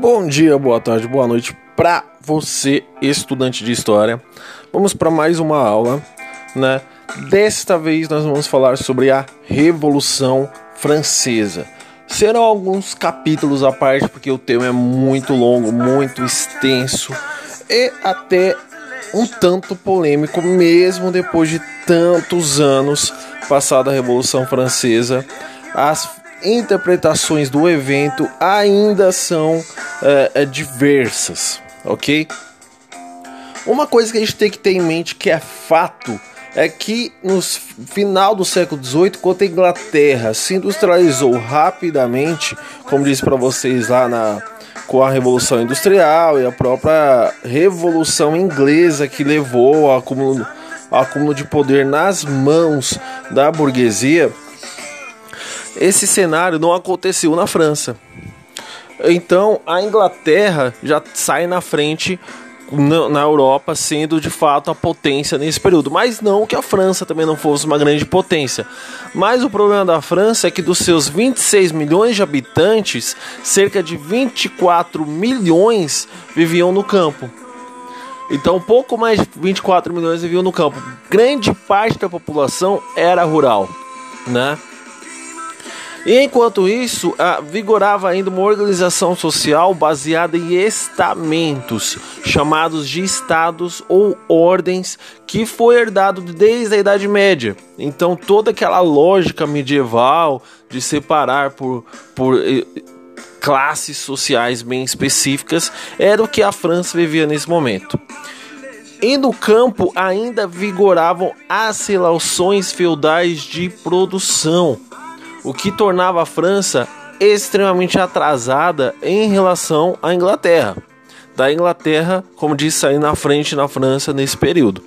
Bom dia, boa tarde, boa noite para você, estudante de história. Vamos para mais uma aula, né? Desta vez nós vamos falar sobre a Revolução Francesa. Serão alguns capítulos à parte porque o tema é muito longo, muito extenso e até um tanto polêmico mesmo depois de tantos anos passada a Revolução Francesa. As interpretações do evento ainda são é, diversas, ok? Uma coisa que a gente tem que ter em mente que é fato é que no final do século XVIII, quando a Inglaterra se industrializou rapidamente, como disse para vocês lá na com a Revolução Industrial e a própria Revolução Inglesa que levou ao acúmulo, ao acúmulo de poder nas mãos da burguesia, esse cenário não aconteceu na França. Então a Inglaterra já sai na frente na Europa, sendo de fato a potência nesse período. Mas não que a França também não fosse uma grande potência. Mas o problema da França é que dos seus 26 milhões de habitantes, cerca de 24 milhões viviam no campo. Então, pouco mais de 24 milhões viviam no campo. Grande parte da população era rural, né? Enquanto isso, vigorava ainda uma organização social baseada em estamentos, chamados de estados ou ordens, que foi herdado desde a Idade Média. Então, toda aquela lógica medieval de separar por, por eh, classes sociais bem específicas era o que a França vivia nesse momento. E no campo ainda vigoravam as relações feudais de produção o que tornava a França extremamente atrasada em relação à Inglaterra. Da Inglaterra, como disse, sair na frente na França nesse período.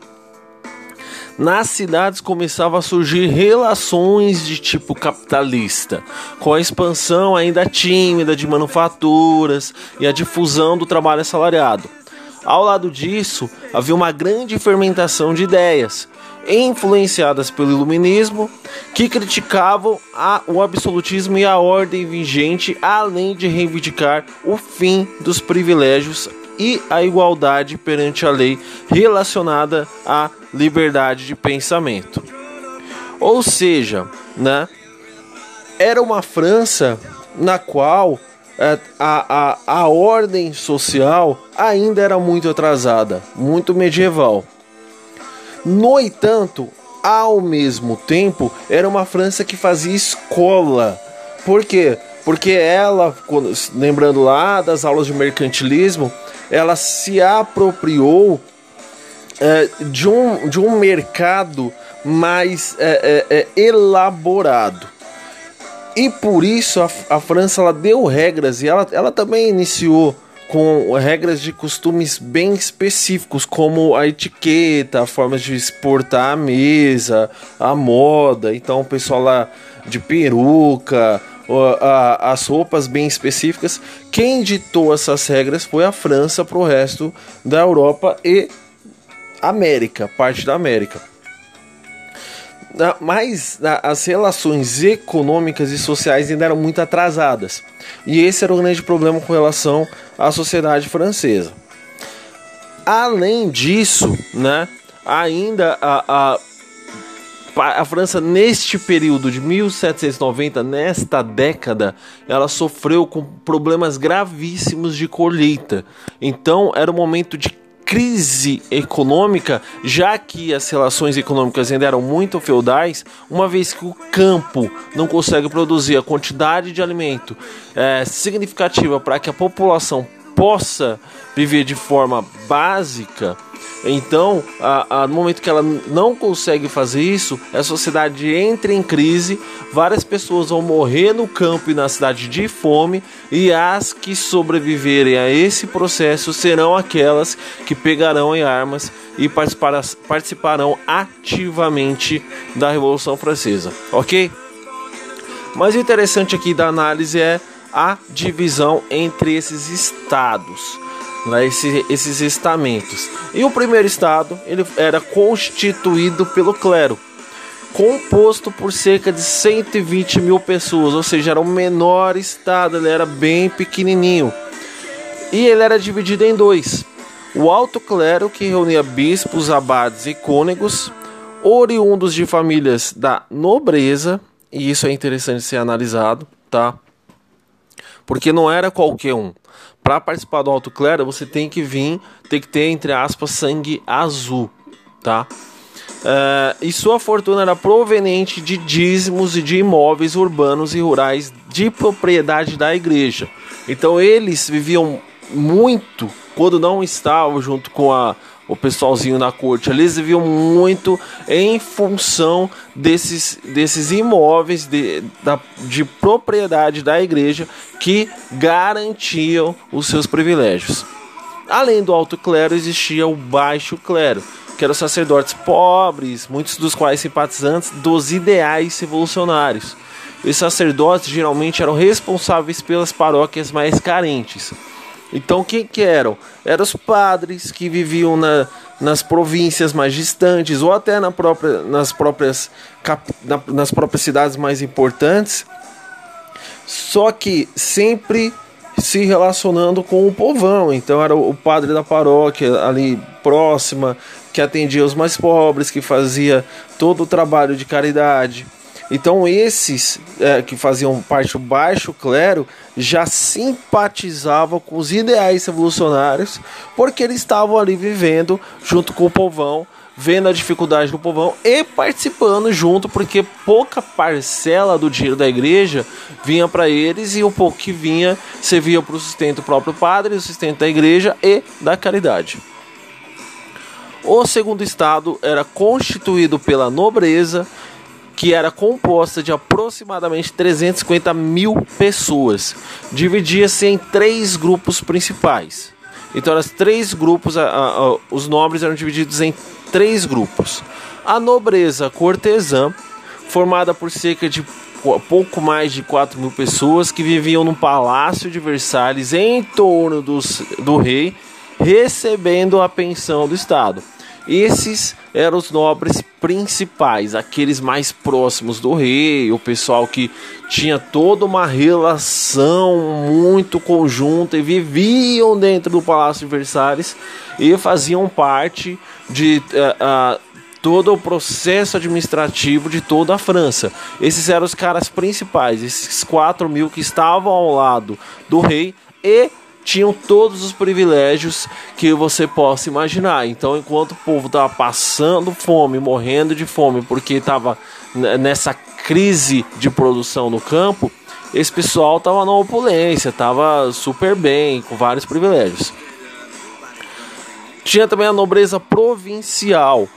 Nas cidades começavam a surgir relações de tipo capitalista, com a expansão ainda tímida de manufaturas e a difusão do trabalho assalariado. Ao lado disso, havia uma grande fermentação de ideias, influenciadas pelo iluminismo, que criticavam a, o absolutismo e a ordem vigente, além de reivindicar o fim dos privilégios e a igualdade perante a lei relacionada à liberdade de pensamento. Ou seja, né, era uma França na qual é, a, a, a ordem social ainda era muito atrasada, muito medieval. No entanto, ao mesmo tempo, era uma França que fazia escola. Por quê? Porque ela, lembrando lá das aulas de mercantilismo, ela se apropriou é, de, um, de um mercado mais é, é, é elaborado. E por isso a, a França ela deu regras e ela, ela também iniciou com regras de costumes bem específicos, como a etiqueta, a forma de exportar a mesa, a moda. Então, o pessoal lá de peruca, as roupas bem específicas. Quem ditou essas regras foi a França para o resto da Europa e América, parte da América mas as relações econômicas e sociais ainda eram muito atrasadas. E esse era o grande problema com relação à sociedade francesa. Além disso, né, ainda a, a, a França, neste período de 1790, nesta década, ela sofreu com problemas gravíssimos de colheita. Então, era o momento de crise econômica, já que as relações econômicas ainda eram muito feudais, uma vez que o campo não consegue produzir a quantidade de alimento é, significativa para que a população possa viver de forma básica então, a, a, no momento que ela não consegue fazer isso, a sociedade entra em crise, várias pessoas vão morrer no campo e na cidade de fome, e as que sobreviverem a esse processo serão aquelas que pegarão em armas e participarão ativamente da Revolução Francesa, ok? Mas o interessante aqui da análise é a divisão entre esses estados né, esse, esses estamentos. E o primeiro estado ele era constituído pelo clero, composto por cerca de 120 mil pessoas, ou seja, era o menor estado, ele era bem pequenininho. E ele era dividido em dois: o alto clero, que reunia bispos, abades e cônegos, oriundos de famílias da nobreza, e isso é interessante ser analisado, tá? Porque não era qualquer um. Para participar do alto clero, você tem que vir, tem que ter, entre aspas, sangue azul, tá? Uh, e sua fortuna era proveniente de dízimos e de imóveis urbanos e rurais de propriedade da igreja. Então eles viviam muito quando não estavam junto com a, o pessoalzinho na corte. Eles viviam muito em função desses, desses imóveis de, da, de propriedade da igreja que garantiam os seus privilégios. Além do alto clero, existia o baixo clero que eram sacerdotes pobres, muitos dos quais simpatizantes dos ideais revolucionários. Os sacerdotes geralmente eram responsáveis pelas paróquias mais carentes. Então, quem que eram? Eram os padres que viviam na, nas províncias mais distantes ou até na própria, nas, próprias, na, nas próprias cidades mais importantes, só que sempre se relacionando com o povão. Então, era o padre da paróquia ali próxima, que atendia os mais pobres, que fazia todo o trabalho de caridade. Então esses é, que faziam parte do baixo clero já simpatizavam com os ideais revolucionários, porque eles estavam ali vivendo junto com o povão, vendo a dificuldade do povão e participando junto, porque pouca parcela do dinheiro da igreja vinha para eles e o pouco que vinha servia para o sustento do próprio padre, o sustento da igreja e da caridade. O segundo estado era constituído pela nobreza, que era composta de aproximadamente 350 mil pessoas. Dividia-se em três grupos principais. Então, os três grupos, a, a, os nobres eram divididos em três grupos. A nobreza cortesã, formada por cerca de pouco mais de 4 mil pessoas que viviam no palácio de Versalhes em torno dos, do rei recebendo a pensão do Estado. Esses eram os nobres principais, aqueles mais próximos do rei, o pessoal que tinha toda uma relação muito conjunta e viviam dentro do Palácio de Versalhes e faziam parte de uh, uh, todo o processo administrativo de toda a França. Esses eram os caras principais, esses 4 mil que estavam ao lado do rei e tinham todos os privilégios que você possa imaginar. Então, enquanto o povo estava passando fome, morrendo de fome, porque estava nessa crise de produção no campo, esse pessoal estava na opulência, estava super bem, com vários privilégios. Tinha também a nobreza provincial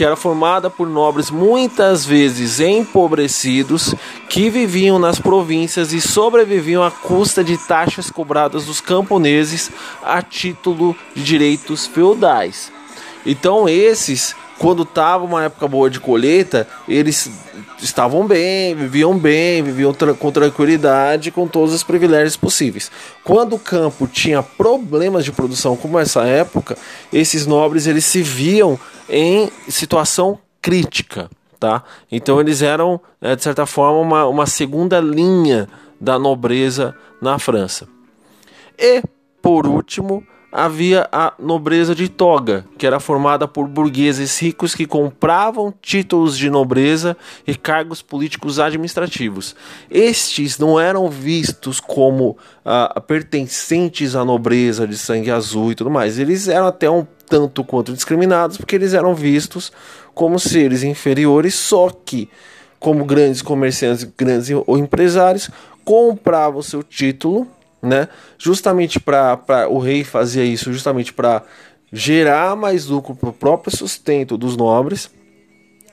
que era formada por nobres muitas vezes empobrecidos que viviam nas províncias e sobreviviam à custa de taxas cobradas dos camponeses a título de direitos feudais. Então esses, quando estava uma época boa de colheita, eles estavam bem, viviam bem, viviam tra com tranquilidade, com todos os privilégios possíveis. Quando o campo tinha problemas de produção, como essa época, esses nobres eles se viam em situação crítica, tá? Então eles eram, né, de certa forma, uma, uma segunda linha da nobreza na França. E, por último, havia a nobreza de toga, que era formada por burgueses ricos que compravam títulos de nobreza e cargos políticos administrativos. Estes não eram vistos como ah, pertencentes à nobreza de sangue azul e tudo mais. Eles eram até um tanto quanto discriminados, porque eles eram vistos como seres inferiores, só que como grandes comerciantes, grandes ou empresários, compravam seu título né? Justamente para o rei fazia isso justamente para gerar mais lucro para o próprio sustento dos nobres.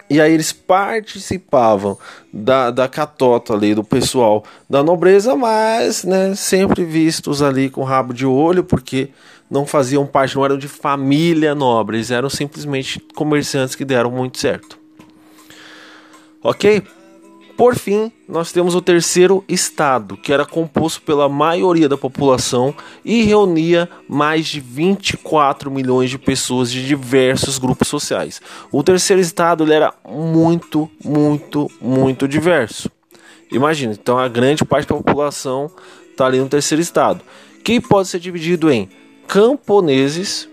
E aí eles participavam da, da catota ali do pessoal da nobreza, mas né, sempre vistos ali com rabo de olho, porque não faziam parte, não eram de família nobre, eles eram simplesmente comerciantes que deram muito certo. Ok? Por fim, nós temos o terceiro estado, que era composto pela maioria da população e reunia mais de 24 milhões de pessoas de diversos grupos sociais. O terceiro estado era muito, muito, muito diverso. Imagina, então a grande parte da população está ali no terceiro estado, que pode ser dividido em camponeses,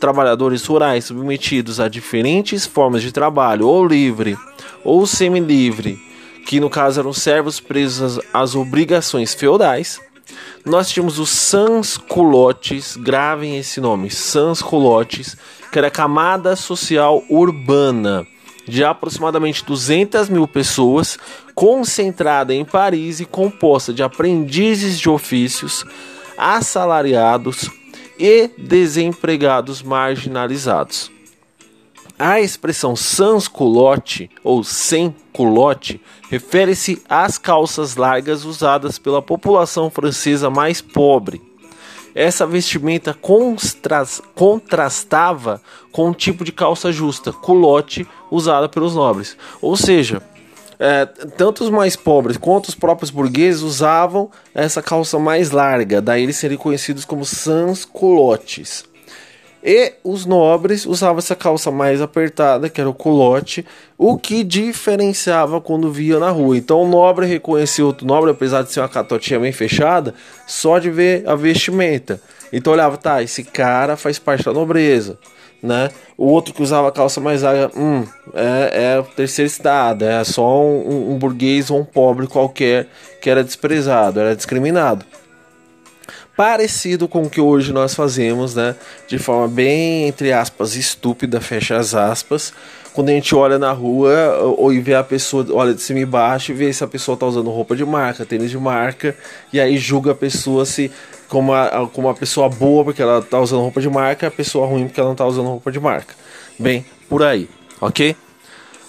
trabalhadores rurais submetidos a diferentes formas de trabalho, ou livre ou semi-livre, que no caso eram servos presos às obrigações feudais. Nós tínhamos os sans-culottes, gravem esse nome, sans-culottes, que era a camada social urbana de aproximadamente 200 mil pessoas, concentrada em Paris e composta de aprendizes de ofícios, assalariados e desempregados marginalizados. A expressão sans culotte ou sem culotte refere-se às calças largas usadas pela população francesa mais pobre. Essa vestimenta contrastava com o tipo de calça justa, culotte, usada pelos nobres. Ou seja, é, tanto os mais pobres quanto os próprios burgueses usavam essa calça mais larga, daí eles seriam conhecidos como sans-culottes. E os nobres usavam essa calça mais apertada, que era o culotte, o que diferenciava quando via na rua. Então o nobre reconhecia outro nobre, apesar de ser uma catotinha bem fechada, só de ver a vestimenta. Então olhava, tá, esse cara faz parte da nobreza né? O outro que usava calça mais larga, hum, é, é o terceiro estado, é só um, um burguês ou um pobre qualquer que era desprezado, era discriminado. Parecido com o que hoje nós fazemos, né? De forma bem, entre aspas, estúpida, fecha as aspas. Quando a gente olha na rua ou vê a pessoa, olha de cima e baixo e vê se a pessoa tá usando roupa de marca, tênis de marca, e aí julga a pessoa se como, a, como uma pessoa boa porque ela tá usando roupa de marca, a pessoa ruim porque ela não tá usando roupa de marca. Bem, por aí, ok?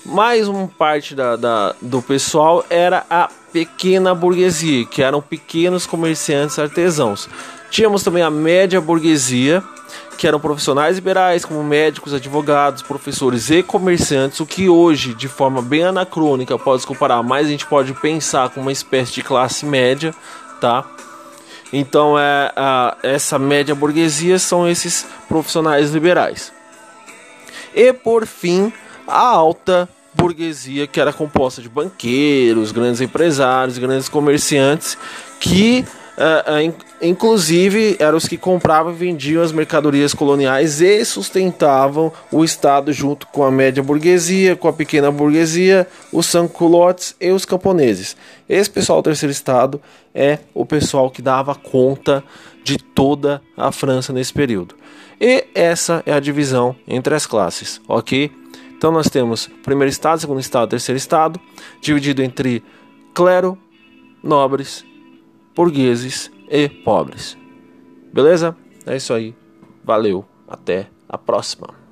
Mais uma parte da, da, do pessoal era a pequena burguesia, que eram pequenos comerciantes artesãos. Tínhamos também a média burguesia, que eram profissionais liberais, como médicos, advogados, professores e comerciantes, o que hoje, de forma bem anacrônica, pode se comparar, mas a gente pode pensar como uma espécie de classe média, tá? Então, é, a, essa média burguesia são esses profissionais liberais. E por fim, a alta burguesia, que era composta de banqueiros, grandes empresários, grandes comerciantes, que Uh, uh, inclusive eram os que compravam e vendiam as mercadorias coloniais e sustentavam o Estado junto com a média burguesia, com a pequena burguesia, os sanculotes e os camponeses. Esse pessoal do terceiro Estado é o pessoal que dava conta de toda a França nesse período. E essa é a divisão entre as classes, ok? Então nós temos primeiro estado, segundo estado, terceiro estado, dividido entre clero, nobres burgueses e pobres. Beleza? É isso aí. Valeu. Até a próxima.